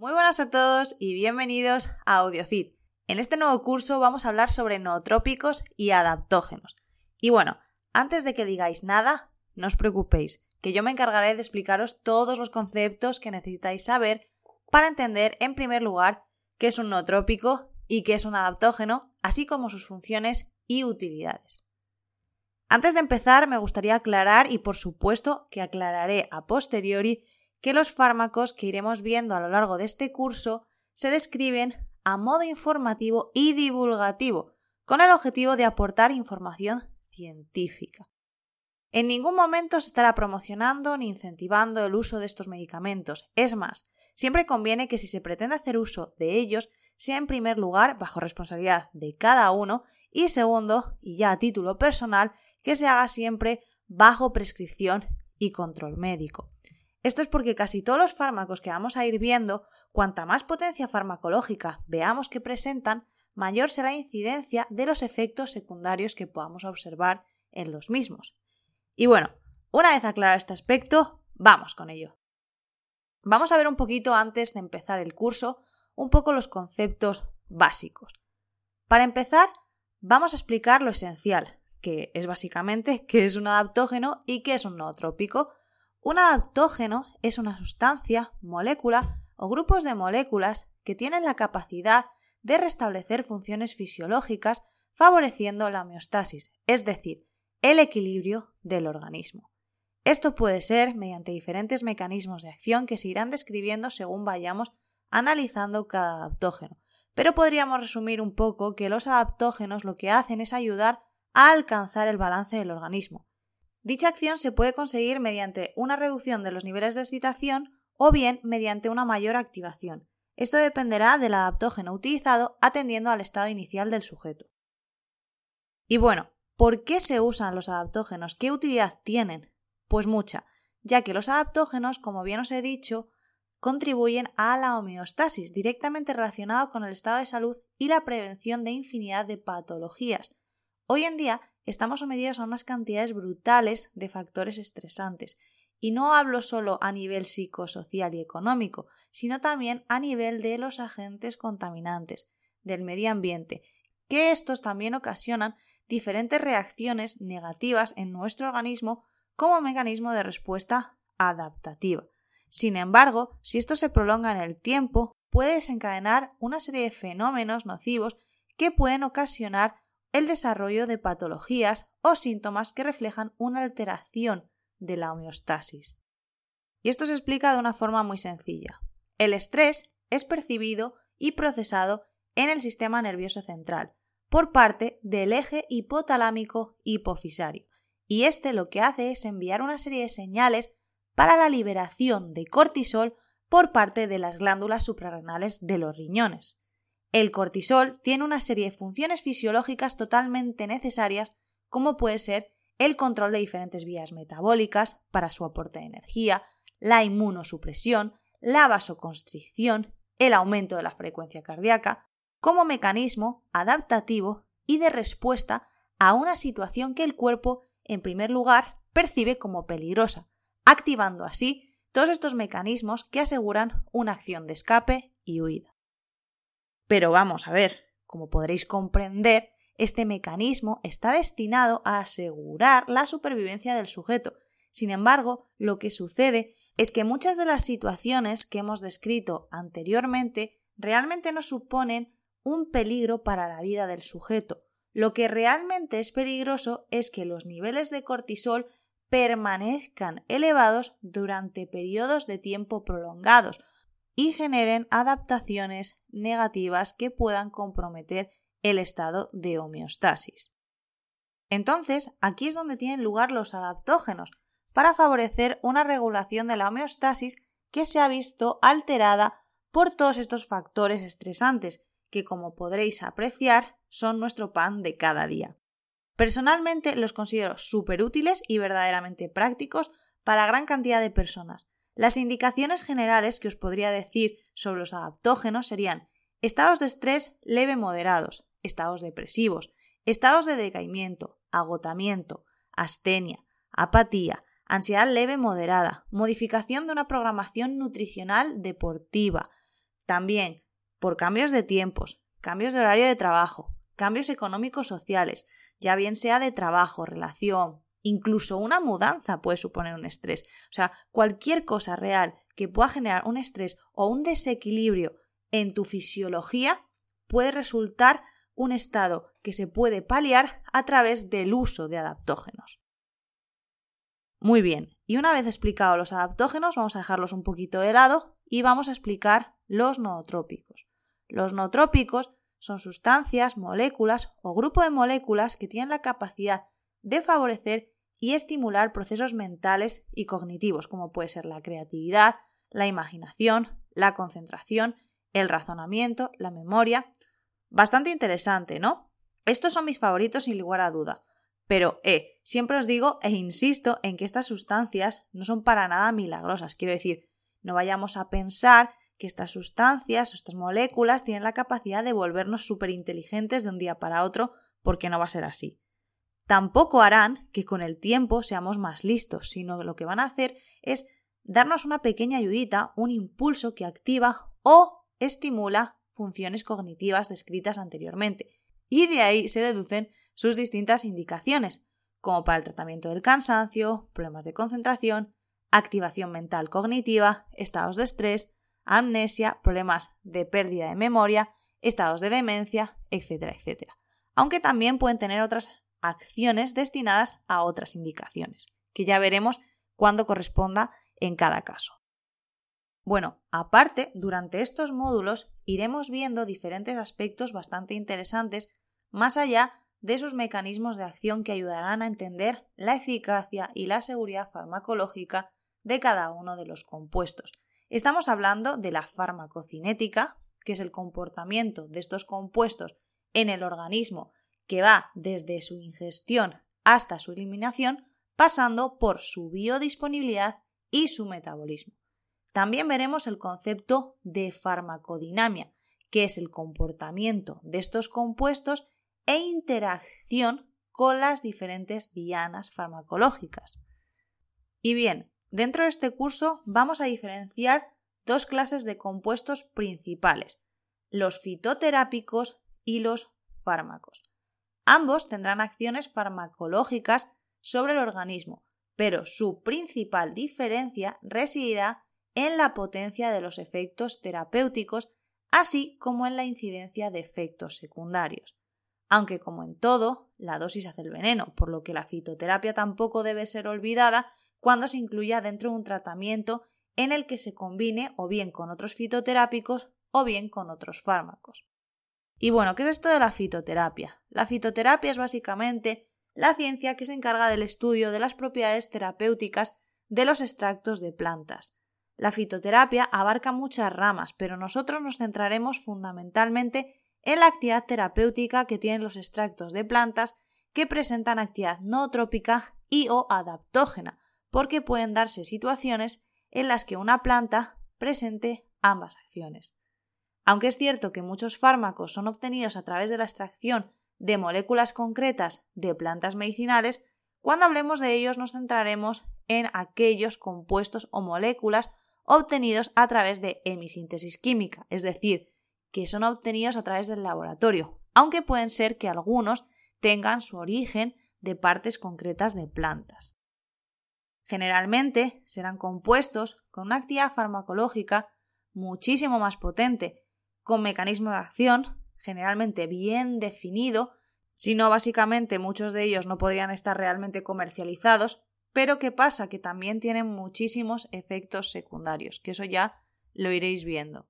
Muy buenas a todos y bienvenidos a AudioFit. En este nuevo curso vamos a hablar sobre nootrópicos y adaptógenos. Y bueno, antes de que digáis nada, no os preocupéis, que yo me encargaré de explicaros todos los conceptos que necesitáis saber para entender, en primer lugar, qué es un nootrópico y qué es un adaptógeno, así como sus funciones y utilidades. Antes de empezar, me gustaría aclarar, y por supuesto que aclararé a posteriori, que los fármacos que iremos viendo a lo largo de este curso se describen a modo informativo y divulgativo, con el objetivo de aportar información científica. En ningún momento se estará promocionando ni incentivando el uso de estos medicamentos. Es más, siempre conviene que si se pretende hacer uso de ellos, sea en primer lugar bajo responsabilidad de cada uno y segundo, y ya a título personal, que se haga siempre bajo prescripción y control médico. Esto es porque casi todos los fármacos que vamos a ir viendo, cuanta más potencia farmacológica veamos que presentan, mayor será la incidencia de los efectos secundarios que podamos observar en los mismos. Y bueno, una vez aclarado este aspecto, vamos con ello. Vamos a ver un poquito antes de empezar el curso, un poco los conceptos básicos. Para empezar, vamos a explicar lo esencial, que es básicamente qué es un adaptógeno y qué es un nootrópico. Un adaptógeno es una sustancia, molécula o grupos de moléculas que tienen la capacidad de restablecer funciones fisiológicas favoreciendo la homeostasis, es decir, el equilibrio del organismo. Esto puede ser mediante diferentes mecanismos de acción que se irán describiendo según vayamos analizando cada adaptógeno. Pero podríamos resumir un poco que los adaptógenos lo que hacen es ayudar a alcanzar el balance del organismo. Dicha acción se puede conseguir mediante una reducción de los niveles de excitación o bien mediante una mayor activación. Esto dependerá del adaptógeno utilizado atendiendo al estado inicial del sujeto. Y bueno, ¿Por qué se usan los adaptógenos? ¿Qué utilidad tienen? Pues mucha, ya que los adaptógenos, como bien os he dicho, contribuyen a la homeostasis, directamente relacionado con el estado de salud y la prevención de infinidad de patologías. Hoy en día estamos sometidos a unas cantidades brutales de factores estresantes, y no hablo solo a nivel psicosocial y económico, sino también a nivel de los agentes contaminantes, del medio ambiente, que estos también ocasionan diferentes reacciones negativas en nuestro organismo como mecanismo de respuesta adaptativa. Sin embargo, si esto se prolonga en el tiempo, puede desencadenar una serie de fenómenos nocivos que pueden ocasionar el desarrollo de patologías o síntomas que reflejan una alteración de la homeostasis. Y esto se explica de una forma muy sencilla. El estrés es percibido y procesado en el sistema nervioso central, por parte del eje hipotalámico hipofisario, y este lo que hace es enviar una serie de señales para la liberación de cortisol por parte de las glándulas suprarrenales de los riñones. El cortisol tiene una serie de funciones fisiológicas totalmente necesarias, como puede ser el control de diferentes vías metabólicas para su aporte de energía, la inmunosupresión, la vasoconstricción, el aumento de la frecuencia cardíaca, como mecanismo adaptativo y de respuesta a una situación que el cuerpo, en primer lugar, percibe como peligrosa, activando así todos estos mecanismos que aseguran una acción de escape y huida. Pero vamos a ver, como podréis comprender, este mecanismo está destinado a asegurar la supervivencia del sujeto. Sin embargo, lo que sucede es que muchas de las situaciones que hemos descrito anteriormente realmente no suponen un peligro para la vida del sujeto. Lo que realmente es peligroso es que los niveles de cortisol permanezcan elevados durante periodos de tiempo prolongados y generen adaptaciones negativas que puedan comprometer el estado de homeostasis. Entonces, aquí es donde tienen lugar los adaptógenos, para favorecer una regulación de la homeostasis que se ha visto alterada por todos estos factores estresantes, que como podréis apreciar son nuestro pan de cada día. Personalmente los considero súper útiles y verdaderamente prácticos para gran cantidad de personas. Las indicaciones generales que os podría decir sobre los adaptógenos serían estados de estrés leve moderados, estados depresivos, estados de decaimiento, agotamiento, astenia, apatía, ansiedad leve moderada, modificación de una programación nutricional deportiva, También por cambios de tiempos, cambios de horario de trabajo, cambios económicos sociales, ya bien sea de trabajo, relación, incluso una mudanza puede suponer un estrés. O sea, cualquier cosa real que pueda generar un estrés o un desequilibrio en tu fisiología puede resultar un estado que se puede paliar a través del uso de adaptógenos. Muy bien, y una vez explicado los adaptógenos, vamos a dejarlos un poquito de lado y vamos a explicar los nootrópicos. Los nootrópicos son sustancias, moléculas o grupo de moléculas que tienen la capacidad de favorecer y estimular procesos mentales y cognitivos, como puede ser la creatividad, la imaginación, la concentración, el razonamiento, la memoria. Bastante interesante, ¿no? Estos son mis favoritos sin lugar a duda. Pero, eh, siempre os digo e insisto en que estas sustancias no son para nada milagrosas. Quiero decir, no vayamos a pensar que estas sustancias o estas moléculas tienen la capacidad de volvernos súper inteligentes de un día para otro, porque no va a ser así. Tampoco harán que con el tiempo seamos más listos, sino lo que van a hacer es darnos una pequeña ayudita, un impulso que activa o estimula funciones cognitivas descritas anteriormente. Y de ahí se deducen sus distintas indicaciones, como para el tratamiento del cansancio, problemas de concentración, activación mental cognitiva, estados de estrés, amnesia, problemas de pérdida de memoria, estados de demencia, etcétera, etcétera. Aunque también pueden tener otras acciones destinadas a otras indicaciones, que ya veremos cuándo corresponda en cada caso. Bueno, aparte, durante estos módulos iremos viendo diferentes aspectos bastante interesantes más allá de sus mecanismos de acción que ayudarán a entender la eficacia y la seguridad farmacológica de cada uno de los compuestos, Estamos hablando de la farmacocinética, que es el comportamiento de estos compuestos en el organismo que va desde su ingestión hasta su eliminación, pasando por su biodisponibilidad y su metabolismo. También veremos el concepto de farmacodinamia, que es el comportamiento de estos compuestos e interacción con las diferentes dianas farmacológicas. Y bien, Dentro de este curso vamos a diferenciar dos clases de compuestos principales, los fitoterápicos y los fármacos. Ambos tendrán acciones farmacológicas sobre el organismo, pero su principal diferencia residirá en la potencia de los efectos terapéuticos, así como en la incidencia de efectos secundarios. Aunque, como en todo, la dosis hace el veneno, por lo que la fitoterapia tampoco debe ser olvidada cuando se incluya dentro de un tratamiento en el que se combine o bien con otros fitoterápicos o bien con otros fármacos. Y bueno, ¿qué es esto de la fitoterapia? La fitoterapia es básicamente la ciencia que se encarga del estudio de las propiedades terapéuticas de los extractos de plantas. La fitoterapia abarca muchas ramas, pero nosotros nos centraremos fundamentalmente en la actividad terapéutica que tienen los extractos de plantas que presentan actividad nootrópica y o adaptógena, porque pueden darse situaciones en las que una planta presente ambas acciones. Aunque es cierto que muchos fármacos son obtenidos a través de la extracción de moléculas concretas de plantas medicinales, cuando hablemos de ellos nos centraremos en aquellos compuestos o moléculas obtenidos a través de hemisíntesis química, es decir, que son obtenidos a través del laboratorio, aunque pueden ser que algunos tengan su origen de partes concretas de plantas. Generalmente serán compuestos con una actividad farmacológica muchísimo más potente, con mecanismo de acción generalmente bien definido, si no básicamente muchos de ellos no podrían estar realmente comercializados, pero ¿qué pasa? Que también tienen muchísimos efectos secundarios, que eso ya lo iréis viendo.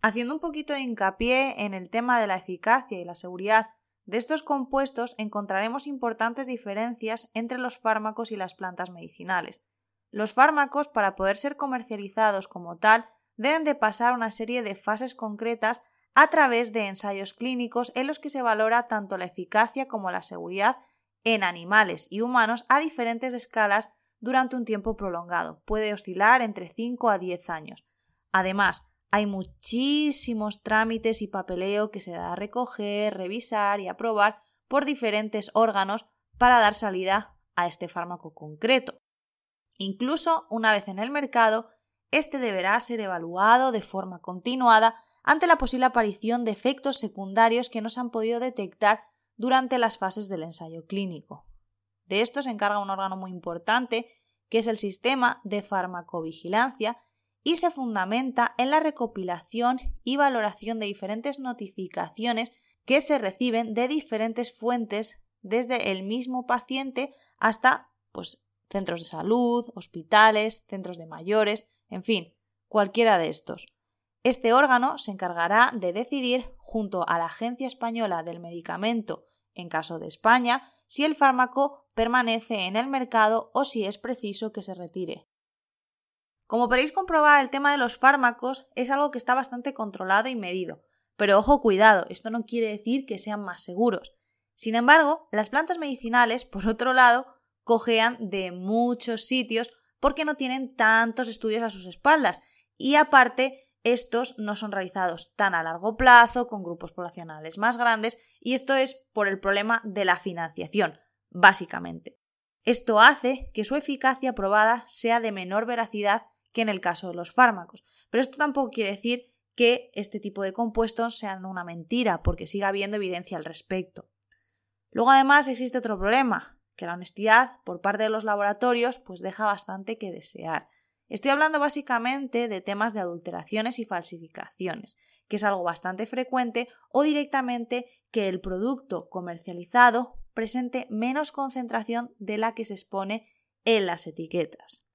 Haciendo un poquito de hincapié en el tema de la eficacia y la seguridad de estos compuestos encontraremos importantes diferencias entre los fármacos y las plantas medicinales. Los fármacos, para poder ser comercializados como tal, deben de pasar una serie de fases concretas a través de ensayos clínicos en los que se valora tanto la eficacia como la seguridad en animales y humanos a diferentes escalas durante un tiempo prolongado. Puede oscilar entre 5 a 10 años. Además, hay muchísimos trámites y papeleo que se da a recoger, revisar y aprobar por diferentes órganos para dar salida a este fármaco concreto. Incluso una vez en el mercado, este deberá ser evaluado de forma continuada ante la posible aparición de efectos secundarios que no se han podido detectar durante las fases del ensayo clínico. De esto se encarga un órgano muy importante, que es el sistema de farmacovigilancia, y se fundamenta en la recopilación y valoración de diferentes notificaciones que se reciben de diferentes fuentes desde el mismo paciente hasta pues, centros de salud, hospitales, centros de mayores, en fin, cualquiera de estos. Este órgano se encargará de decidir, junto a la Agencia Española del Medicamento, en caso de España, si el fármaco permanece en el mercado o si es preciso que se retire. Como podéis comprobar, el tema de los fármacos es algo que está bastante controlado y medido. Pero ojo, cuidado, esto no quiere decir que sean más seguros. Sin embargo, las plantas medicinales, por otro lado, cojean de muchos sitios porque no tienen tantos estudios a sus espaldas y aparte estos no son realizados tan a largo plazo, con grupos poblacionales más grandes, y esto es por el problema de la financiación, básicamente. Esto hace que su eficacia probada sea de menor veracidad que en el caso de los fármacos. Pero esto tampoco quiere decir que este tipo de compuestos sean una mentira, porque siga habiendo evidencia al respecto. Luego además existe otro problema, que la honestidad por parte de los laboratorios pues deja bastante que desear. Estoy hablando básicamente de temas de adulteraciones y falsificaciones, que es algo bastante frecuente, o directamente que el producto comercializado presente menos concentración de la que se expone en las etiquetas.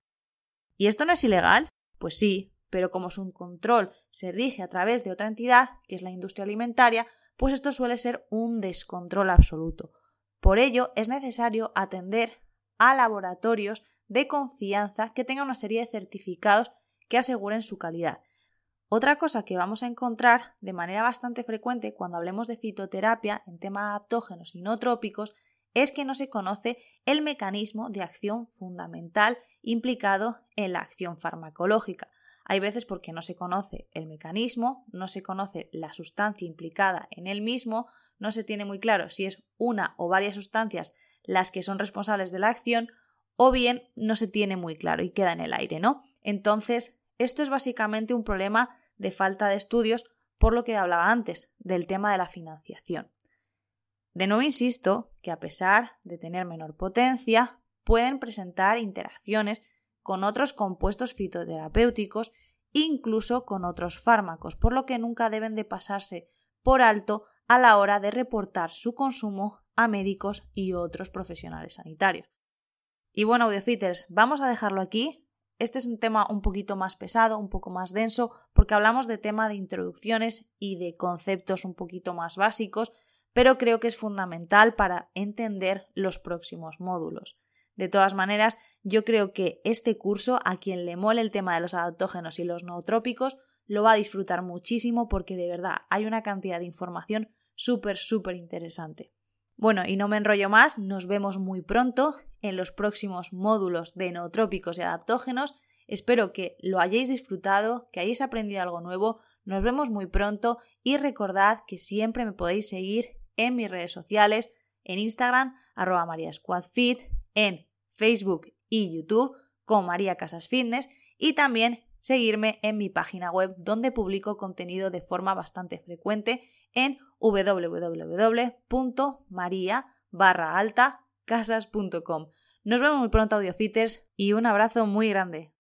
¿Y esto no es ilegal? Pues sí, pero como su control se rige a través de otra entidad, que es la industria alimentaria, pues esto suele ser un descontrol absoluto. Por ello, es necesario atender a laboratorios de confianza que tengan una serie de certificados que aseguren su calidad. Otra cosa que vamos a encontrar de manera bastante frecuente cuando hablemos de fitoterapia en temas adaptógenos y no trópicos es que no se conoce el mecanismo de acción fundamental implicado en la acción farmacológica. Hay veces porque no se conoce el mecanismo, no se conoce la sustancia implicada en el mismo, no se tiene muy claro si es una o varias sustancias las que son responsables de la acción, o bien no se tiene muy claro y queda en el aire, ¿no? Entonces, esto es básicamente un problema de falta de estudios, por lo que hablaba antes, del tema de la financiación. De nuevo insisto que a pesar de tener menor potencia, pueden presentar interacciones con otros compuestos fitoterapéuticos, incluso con otros fármacos, por lo que nunca deben de pasarse por alto a la hora de reportar su consumo a médicos y otros profesionales sanitarios. Y bueno, audiofitters, vamos a dejarlo aquí. Este es un tema un poquito más pesado, un poco más denso, porque hablamos de tema de introducciones y de conceptos un poquito más básicos, pero creo que es fundamental para entender los próximos módulos. De todas maneras, yo creo que este curso, a quien le mole el tema de los adaptógenos y los nootrópicos, lo va a disfrutar muchísimo porque de verdad hay una cantidad de información súper, súper interesante. Bueno, y no me enrollo más, nos vemos muy pronto en los próximos módulos de nootrópicos y adaptógenos. Espero que lo hayáis disfrutado, que hayáis aprendido algo nuevo. Nos vemos muy pronto y recordad que siempre me podéis seguir en mis redes sociales, en Instagram, arroba mariasquadfit, en Facebook y YouTube con María Casas Fitness y también seguirme en mi página web donde publico contenido de forma bastante frecuente en www.maria casas.com. Nos vemos muy pronto, audiofitters, y un abrazo muy grande.